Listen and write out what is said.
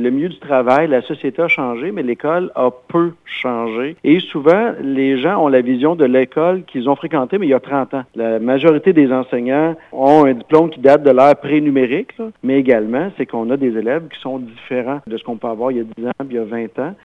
Le milieu du travail, la société a changé, mais l'école a peu changé. Et souvent, les gens ont la vision de l'école qu'ils ont fréquentée, mais il y a 30 ans. La majorité des enseignants ont un diplôme qui date de l'ère pré-numérique, mais également, c'est qu'on a des élèves qui sont différents de ce qu'on peut avoir il y a 10 ans, il y a 20 ans.